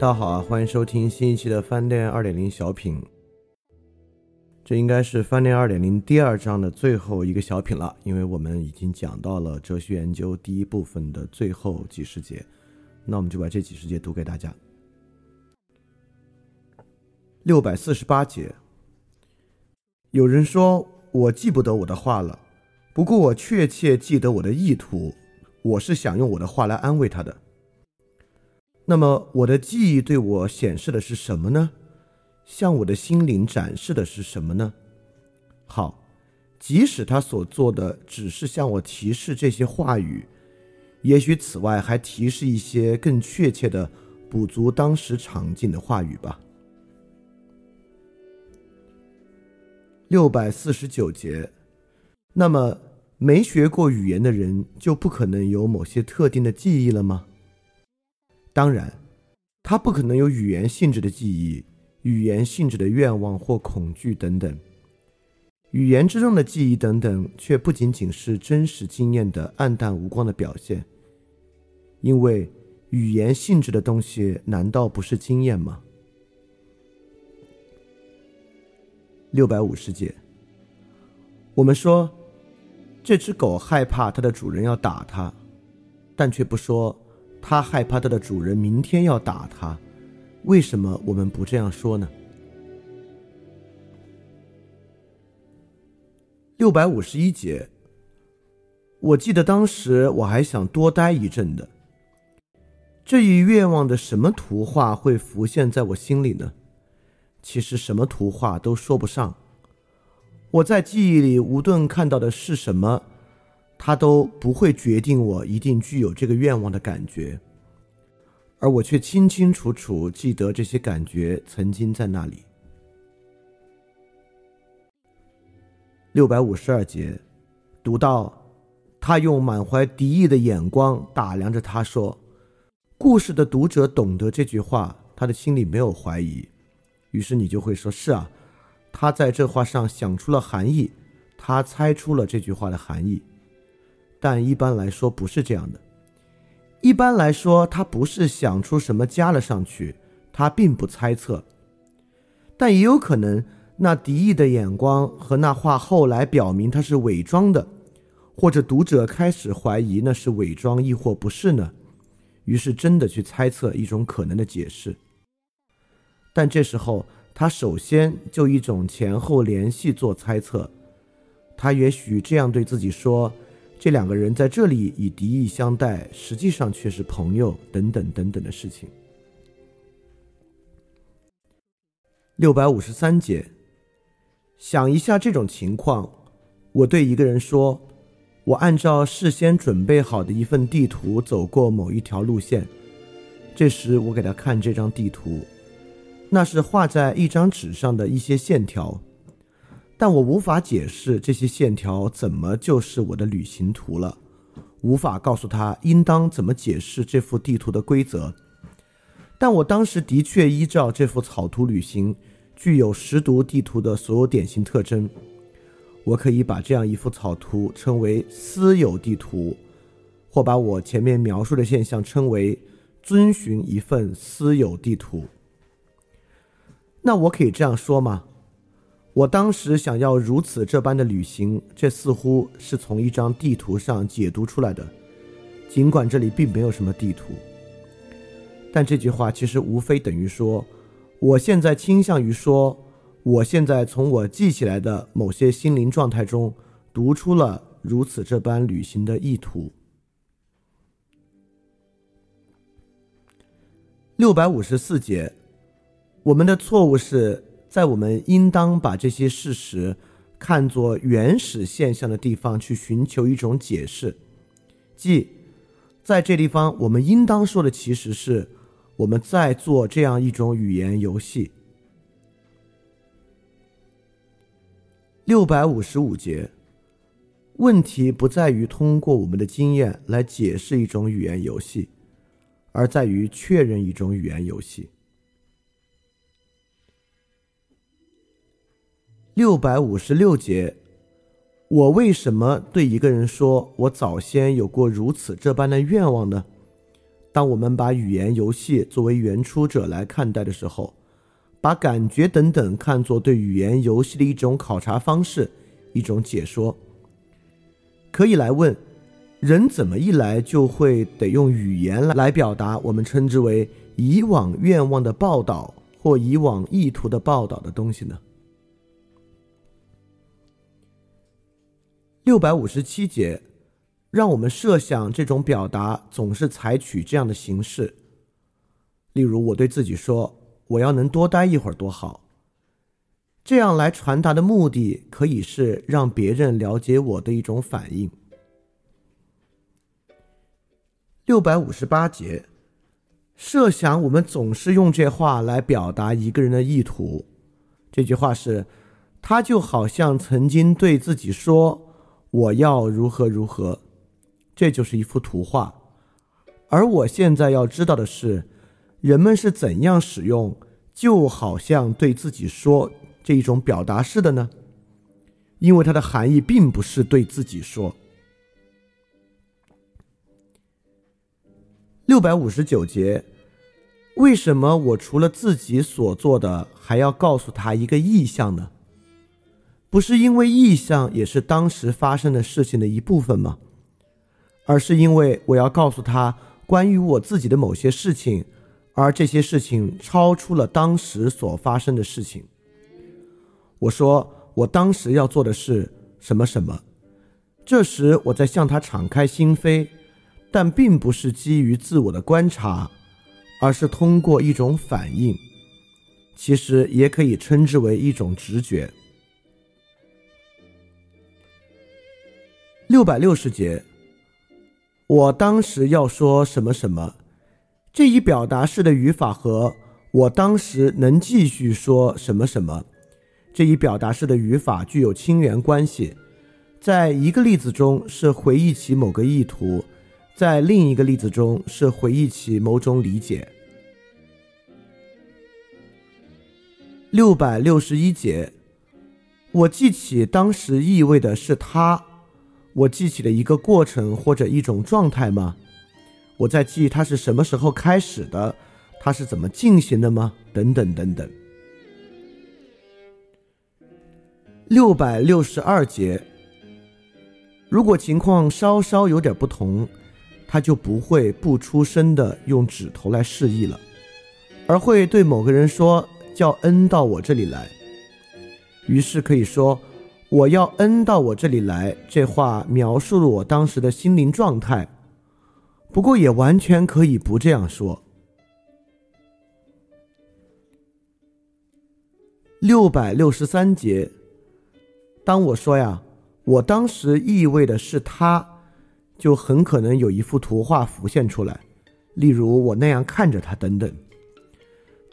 大家好啊，欢迎收听新一期的饭店二点零小品。这应该是饭店二点零第二章的最后一个小品了，因为我们已经讲到了哲学研究第一部分的最后几十节，那我们就把这几十节读给大家。六百四十八节，有人说我记不得我的话了，不过我确切记得我的意图，我是想用我的话来安慰他的。那么我的记忆对我显示的是什么呢？向我的心灵展示的是什么呢？好，即使他所做的只是向我提示这些话语，也许此外还提示一些更确切的补足当时场景的话语吧。六百四十九节，那么没学过语言的人就不可能有某些特定的记忆了吗？当然，他不可能有语言性质的记忆。语言性质的愿望或恐惧等等，语言之中的记忆等等，却不仅仅是真实经验的暗淡无光的表现。因为语言性质的东西，难道不是经验吗？六百五十节，我们说这只狗害怕它的主人要打它，但却不说它害怕它的主人明天要打它。为什么我们不这样说呢？六百五十一节，我记得当时我还想多待一阵的。这一愿望的什么图画会浮现在我心里呢？其实什么图画都说不上。我在记忆里无论看到的是什么，它都不会决定我一定具有这个愿望的感觉。而我却清清楚楚记得这些感觉曾经在那里。六百五十二节，读到他用满怀敌意的眼光打量着他，说：“故事的读者懂得这句话，他的心里没有怀疑。于是你就会说：是啊，他在这话上想出了含义，他猜出了这句话的含义。但一般来说不是这样的。”一般来说，他不是想出什么加了上去，他并不猜测。但也有可能，那敌意的眼光和那话后来表明他是伪装的，或者读者开始怀疑那是伪装亦或不是呢？于是真的去猜测一种可能的解释。但这时候，他首先就一种前后联系做猜测，他也许这样对自己说。这两个人在这里以敌意相待，实际上却是朋友，等等等等的事情。六百五十三节，想一下这种情况：我对一个人说，我按照事先准备好的一份地图走过某一条路线。这时我给他看这张地图，那是画在一张纸上的一些线条。但我无法解释这些线条怎么就是我的旅行图了，无法告诉他应当怎么解释这幅地图的规则。但我当时的确依照这幅草图旅行，具有识读地图的所有典型特征。我可以把这样一幅草图称为私有地图，或把我前面描述的现象称为遵循一份私有地图。那我可以这样说吗？我当时想要如此这般的旅行，这似乎是从一张地图上解读出来的，尽管这里并没有什么地图。但这句话其实无非等于说，我现在倾向于说，我现在从我记起来的某些心灵状态中读出了如此这般旅行的意图。六百五十四节，我们的错误是。在我们应当把这些事实看作原始现象的地方去寻求一种解释，即在这地方，我们应当说的其实是我们在做这样一种语言游戏。六百五十五节，问题不在于通过我们的经验来解释一种语言游戏，而在于确认一种语言游戏。六百五十六节，我为什么对一个人说我早先有过如此这般的愿望呢？当我们把语言游戏作为原初者来看待的时候，把感觉等等看作对语言游戏的一种考察方式，一种解说，可以来问：人怎么一来就会得用语言来来表达我们称之为以往愿望的报道或以往意图的报道的东西呢？六百五十七节，让我们设想这种表达总是采取这样的形式，例如我对自己说。我要能多待一会儿多好。这样来传达的目的，可以是让别人了解我的一种反应。六百五十八节，设想我们总是用这话来表达一个人的意图。这句话是，他就好像曾经对自己说：“我要如何如何。”这就是一幅图画。而我现在要知道的是。人们是怎样使用“就好像对自己说”这一种表达式的呢？因为它的含义并不是对自己说。六百五十九节，为什么我除了自己所做的，还要告诉他一个意象呢？不是因为意象也是当时发生的事情的一部分吗？而是因为我要告诉他关于我自己的某些事情。而这些事情超出了当时所发生的事情。我说我当时要做的是什么什么，这时我在向他敞开心扉，但并不是基于自我的观察，而是通过一种反应，其实也可以称之为一种直觉。六百六十节，我当时要说什么什么。这一表达式的语法和我当时能继续说什么什么，这一表达式的语法具有亲缘关系。在一个例子中是回忆起某个意图，在另一个例子中是回忆起某种理解。六百六十一节，我记起当时意味的是他，我记起了一个过程或者一种状态吗？我在记它是什么时候开始的，它是怎么进行的吗？等等等等。六百六十二节，如果情况稍稍有点不同，他就不会不出声的用指头来示意了，而会对某个人说：“叫恩到我这里来。”于是可以说：“我要恩到我这里来。”这话描述了我当时的心灵状态。不过也完全可以不这样说。六百六十三节，当我说呀，我当时意味的是他，就很可能有一幅图画浮现出来，例如我那样看着他等等。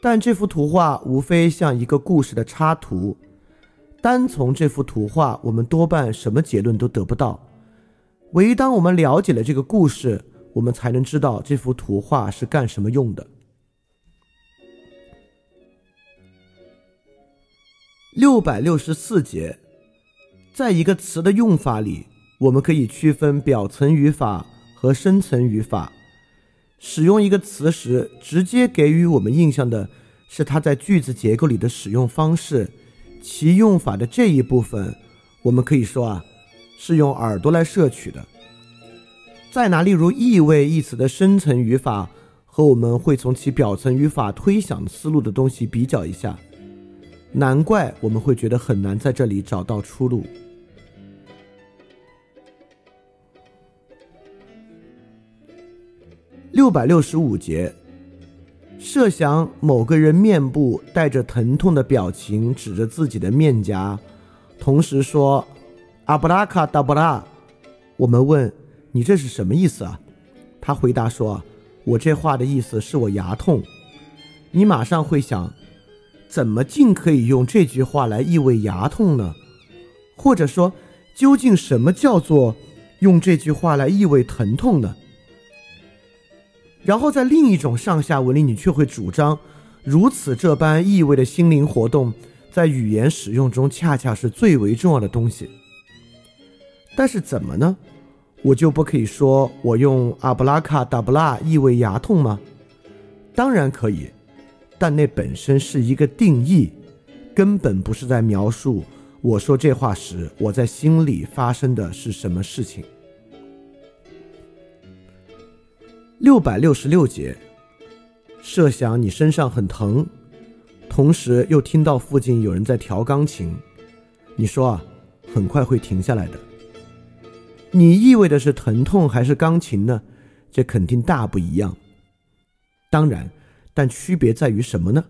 但这幅图画无非像一个故事的插图，单从这幅图画，我们多半什么结论都得不到。唯当我们了解了这个故事。我们才能知道这幅图画是干什么用的。六百六十四节，在一个词的用法里，我们可以区分表层语法和深层语法。使用一个词时，直接给予我们印象的是它在句子结构里的使用方式，其用法的这一部分，我们可以说啊，是用耳朵来摄取的。再拿例如“意味”一词的深层语法和我们会从其表层语法推想思路的东西比较一下，难怪我们会觉得很难在这里找到出路。六百六十五节，设想某个人面部带着疼痛的表情，指着自己的面颊，同时说“阿布拉卡达布拉”，我们问。你这是什么意思啊？他回答说：“我这话的意思是我牙痛。”你马上会想，怎么竟可以用这句话来意味牙痛呢？或者说，究竟什么叫做用这句话来意味疼痛呢？然后在另一种上下文里，你却会主张，如此这般意味的心灵活动，在语言使用中恰恰是最为重要的东西。但是怎么呢？我就不可以说我用阿布拉卡达布拉意味牙痛吗？当然可以，但那本身是一个定义，根本不是在描述我说这话时我在心里发生的是什么事情。六百六十六节，设想你身上很疼，同时又听到附近有人在调钢琴，你说啊，很快会停下来的。你意味的是疼痛还是钢琴呢？这肯定大不一样。当然，但区别在于什么呢？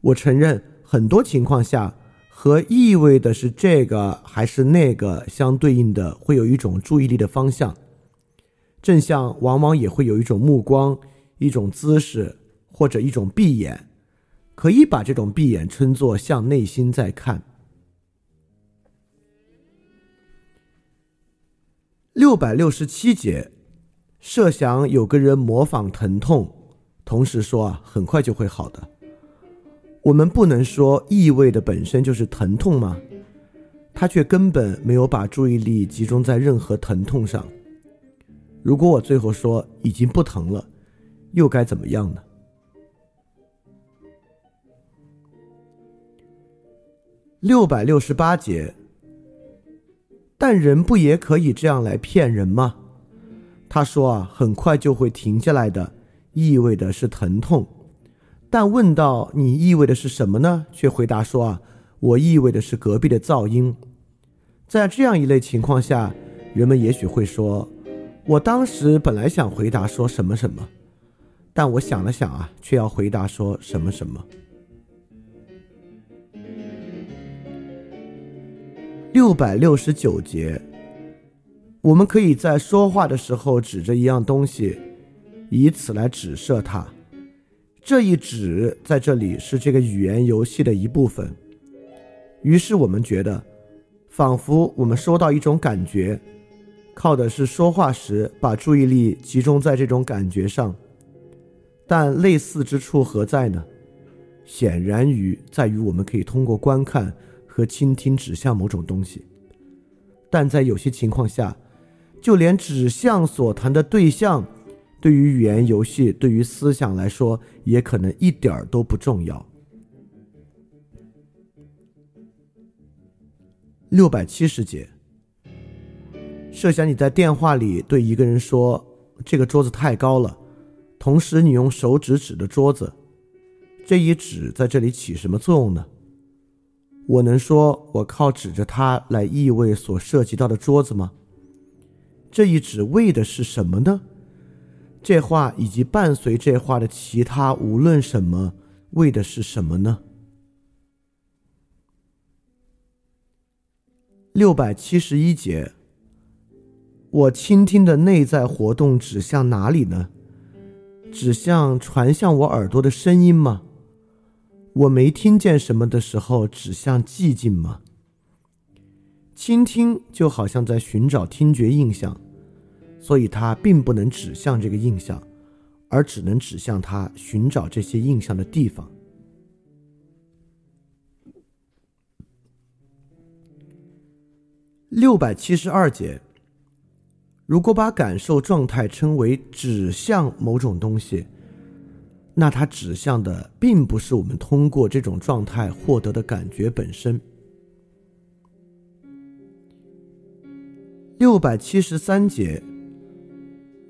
我承认，很多情况下和意味的是这个还是那个相对应的，会有一种注意力的方向。正向往往也会有一种目光、一种姿势或者一种闭眼，可以把这种闭眼称作向内心在看。六百六十七节，设想有个人模仿疼痛，同时说啊，很快就会好的。我们不能说意味的本身就是疼痛吗？他却根本没有把注意力集中在任何疼痛上。如果我最后说已经不疼了，又该怎么样呢？六百六十八节。但人不也可以这样来骗人吗？他说啊，很快就会停下来的，意味的是疼痛。但问到你意味的是什么呢？却回答说啊，我意味的是隔壁的噪音。在这样一类情况下，人们也许会说，我当时本来想回答说什么什么，但我想了想啊，却要回答说什么什么。六百六十九节，我们可以在说话的时候指着一样东西，以此来指涉它。这一指在这里是这个语言游戏的一部分。于是我们觉得，仿佛我们收到一种感觉，靠的是说话时把注意力集中在这种感觉上。但类似之处何在呢？显然于在于我们可以通过观看。和倾听指向某种东西，但在有些情况下，就连指向所谈的对象，对于语言游戏、对于思想来说，也可能一点儿都不重要。六百七十节，设想你在电话里对一个人说：“这个桌子太高了。”同时，你用手指指着桌子，这一指在这里起什么作用呢？我能说，我靠指着它来意味所涉及到的桌子吗？这一指为的是什么呢？这话以及伴随这话的其他无论什么，为的是什么呢？六百七十一节，我倾听的内在活动指向哪里呢？指向传向我耳朵的声音吗？我没听见什么的时候，指向寂静吗？倾听就好像在寻找听觉印象，所以它并不能指向这个印象，而只能指向它寻找这些印象的地方。六百七十二节，如果把感受状态称为指向某种东西。那它指向的并不是我们通过这种状态获得的感觉本身。六百七十三节，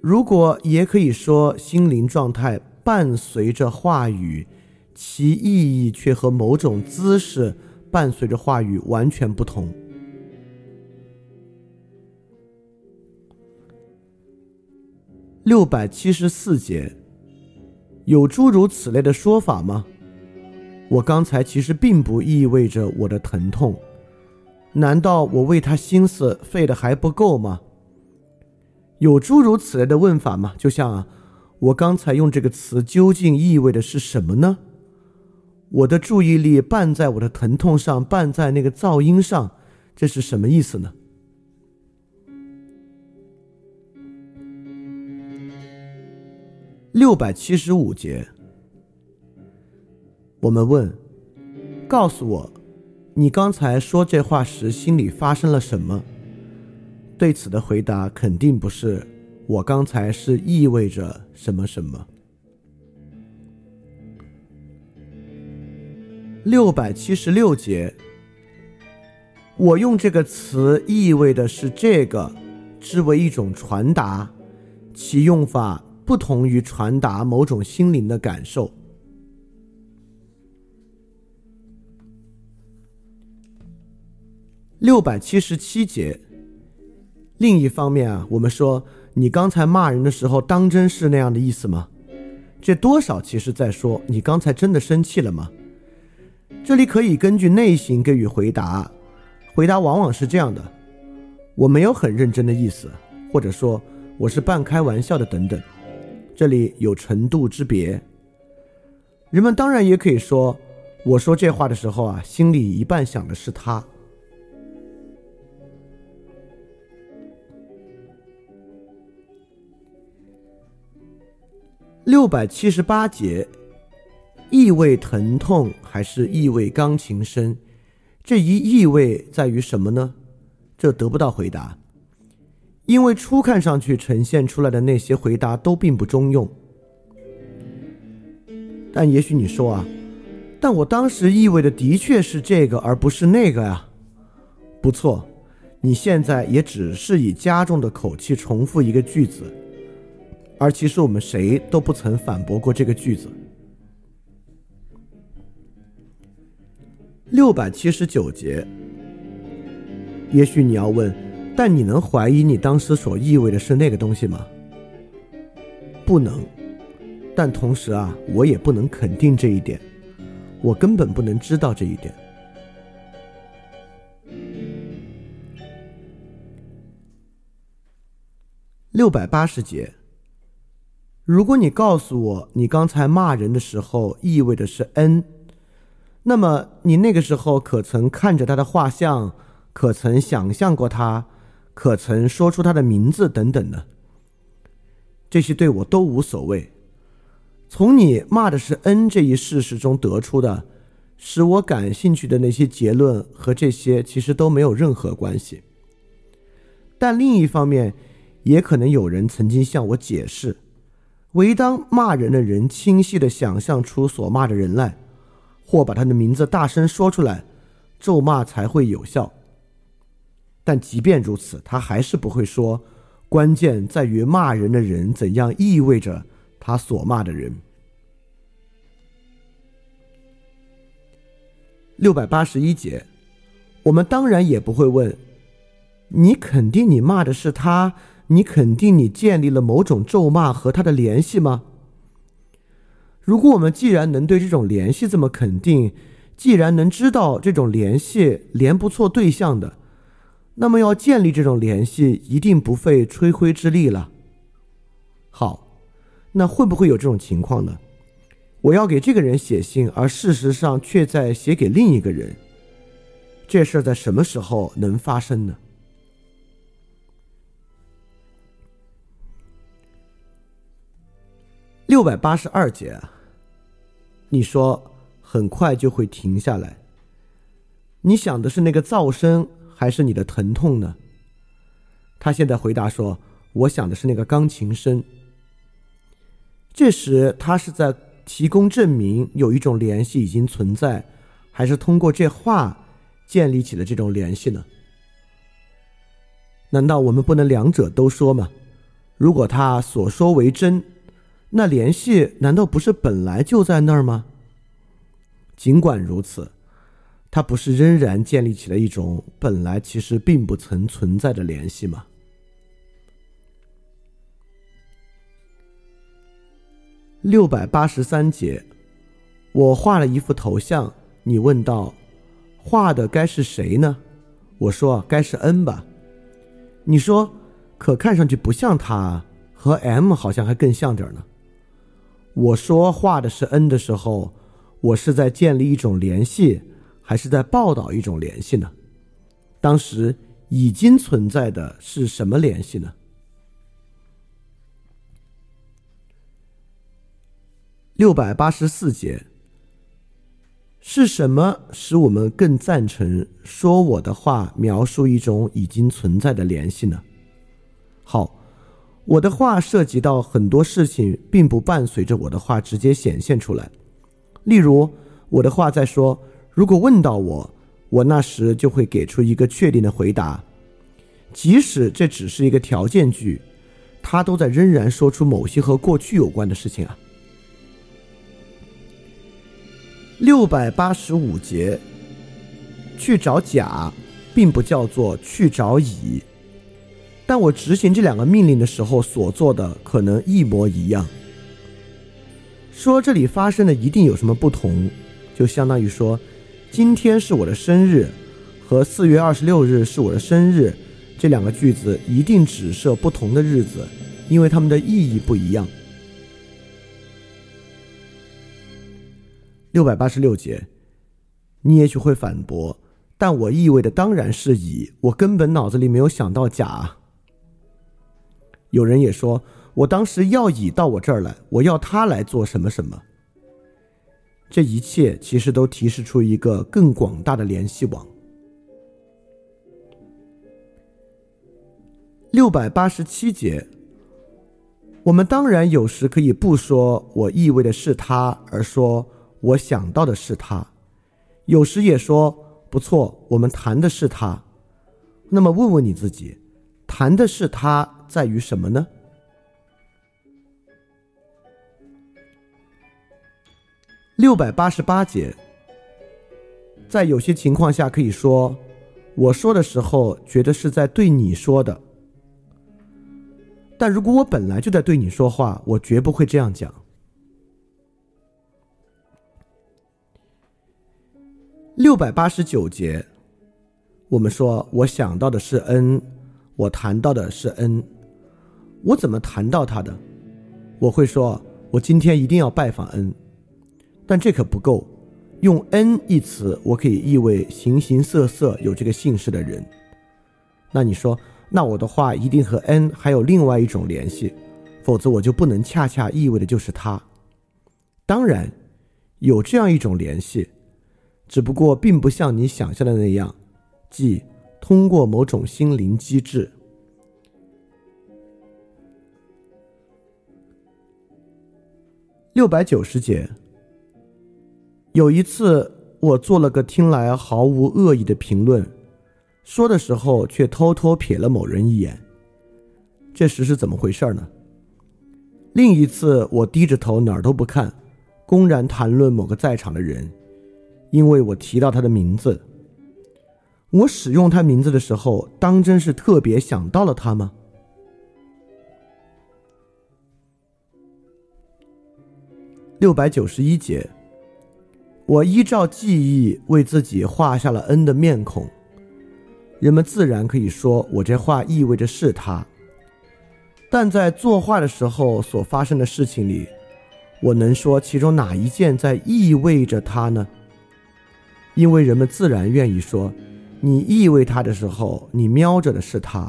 如果也可以说心灵状态伴随着话语，其意义却和某种姿势伴随着话语完全不同。六百七十四节。有诸如此类的说法吗？我刚才其实并不意味着我的疼痛，难道我为他心思费的还不够吗？有诸如此类的问法吗？就像啊我刚才用这个词究竟意味的是什么呢？我的注意力伴在我的疼痛上，伴在那个噪音上，这是什么意思呢？六百七十五节，我们问：告诉我，你刚才说这话时心里发生了什么？对此的回答肯定不是“我刚才是意味着什么什么”。六百七十六节，我用这个词意味的是这个，之为一种传达，其用法不同于传达某种心灵的感受。六百七十七节，另一方面啊，我们说你刚才骂人的时候，当真是那样的意思吗？这多少其实在说你刚才真的生气了吗？这里可以根据内型给予回答，回答往往是这样的：我没有很认真的意思，或者说我是半开玩笑的等等。这里有程度之别。人们当然也可以说，我说这话的时候啊，心里一半想的是他。六百七十八节。意味疼痛还是意味钢琴声？这一意味在于什么呢？这得不到回答，因为初看上去呈现出来的那些回答都并不中用。但也许你说啊，但我当时意味的的确是这个，而不是那个呀。不错，你现在也只是以加重的口气重复一个句子，而其实我们谁都不曾反驳过这个句子。六百七十九节，也许你要问，但你能怀疑你当时所意味的是那个东西吗？不能，但同时啊，我也不能肯定这一点，我根本不能知道这一点。六百八十节，如果你告诉我你刚才骂人的时候意味的是 n。那么你那个时候可曾看着他的画像，可曾想象过他，可曾说出他的名字等等呢？这些对我都无所谓。从你骂的是 N 这一事实中得出的，使我感兴趣的那些结论和这些其实都没有任何关系。但另一方面，也可能有人曾经向我解释：唯当骂人的人清晰地想象出所骂的人来。或把他的名字大声说出来，咒骂才会有效。但即便如此，他还是不会说。关键在于骂人的人怎样意味着他所骂的人。六百八十一节，我们当然也不会问：你肯定你骂的是他？你肯定你建立了某种咒骂和他的联系吗？如果我们既然能对这种联系这么肯定，既然能知道这种联系连不错对象的，那么要建立这种联系一定不费吹灰之力了。好，那会不会有这种情况呢？我要给这个人写信，而事实上却在写给另一个人，这事儿在什么时候能发生呢？六百八十二节。你说很快就会停下来。你想的是那个噪声，还是你的疼痛呢？他现在回答说：“我想的是那个钢琴声。”这时他是在提供证明有一种联系已经存在，还是通过这话建立起了这种联系呢？难道我们不能两者都说吗？如果他所说为真？那联系难道不是本来就在那儿吗？尽管如此，它不是仍然建立起了一种本来其实并不曾存在的联系吗？六百八十三节，我画了一幅头像，你问道：“画的该是谁呢？”我说：“该是 N 吧。”你说：“可看上去不像他，和 M 好像还更像点呢。”我说画的是 N 的时候，我是在建立一种联系，还是在报道一种联系呢？当时已经存在的是什么联系呢？六百八十四节，是什么使我们更赞成说我的话描述一种已经存在的联系呢？好，我的话涉及到很多事情，并不伴随着我的话直接显现出来。例如，我的话在说，如果问到我，我那时就会给出一个确定的回答，即使这只是一个条件句，他都在仍然说出某些和过去有关的事情啊。六百八十五节，去找甲，并不叫做去找乙，但我执行这两个命令的时候所做的可能一模一样。说这里发生的一定有什么不同，就相当于说，今天是我的生日，和四月二十六日是我的生日，这两个句子一定指涉不同的日子，因为它们的意义不一样。六百八十六节，你也许会反驳，但我意味的当然是乙，我根本脑子里没有想到甲。有人也说，我当时要乙到我这儿来，我要他来做什么什么。这一切其实都提示出一个更广大的联系网。六百八十七节，我们当然有时可以不说我意味的是他，而说。我想到的是他，有时也说不错。我们谈的是他，那么问问你自己，谈的是他在于什么呢？六百八十八节，在有些情况下可以说，我说的时候觉得是在对你说的，但如果我本来就在对你说话，我绝不会这样讲。六百八十九节，我们说，我想到的是恩，我谈到的是恩，我怎么谈到他的？我会说，我今天一定要拜访恩，但这可不够。用 “n” 一词，我可以意味形形色色有这个姓氏的人。那你说，那我的话一定和 “n” 还有另外一种联系，否则我就不能恰恰意味的就是他。当然，有这样一种联系。只不过并不像你想象的那样，即通过某种心灵机制。六百九十节，有一次我做了个听来毫无恶意的评论，说的时候却偷偷瞥了某人一眼。这时是怎么回事呢？另一次我低着头哪儿都不看，公然谈论某个在场的人。因为我提到他的名字，我使用他名字的时候，当真是特别想到了他吗？六百九十一节，我依照记忆为自己画下了 N 的面孔，人们自然可以说我这话意味着是他，但在作画的时候所发生的事情里，我能说其中哪一件在意味着他呢？因为人们自然愿意说，你意味他的时候，你瞄着的是他；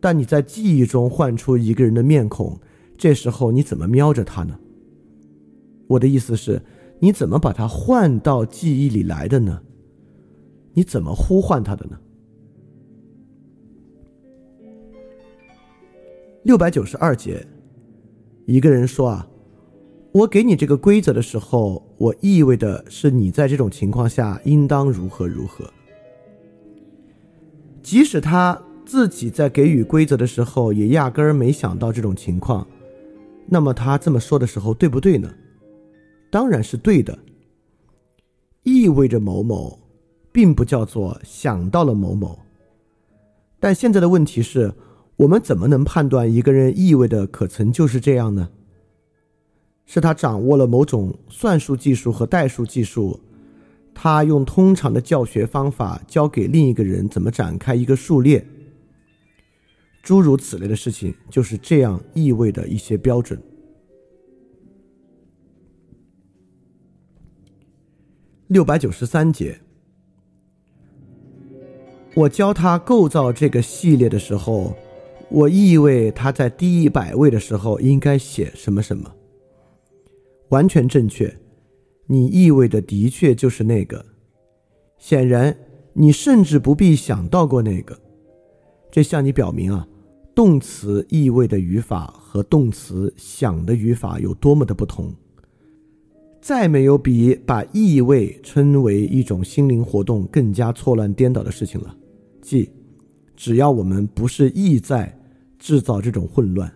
但你在记忆中唤出一个人的面孔，这时候你怎么瞄着他呢？我的意思是，你怎么把它换到记忆里来的呢？你怎么呼唤他的呢？六百九十二节，一个人说啊。我给你这个规则的时候，我意味的是你在这种情况下应当如何如何。即使他自己在给予规则的时候也压根儿没想到这种情况，那么他这么说的时候对不对呢？当然是对的。意味着某某，并不叫做想到了某某。但现在的问题是，我们怎么能判断一个人意味的可曾就是这样呢？是他掌握了某种算术技术和代数技术，他用通常的教学方法教给另一个人怎么展开一个数列，诸如此类的事情，就是这样意味的一些标准。六百九十三节，我教他构造这个系列的时候，我意味他在第一百位的时候应该写什么什么。完全正确，你意味的的确就是那个。显然，你甚至不必想到过那个。这向你表明啊，动词意味的语法和动词想的语法有多么的不同。再没有比把意味称为一种心灵活动更加错乱颠倒的事情了。即，只要我们不是意在制造这种混乱。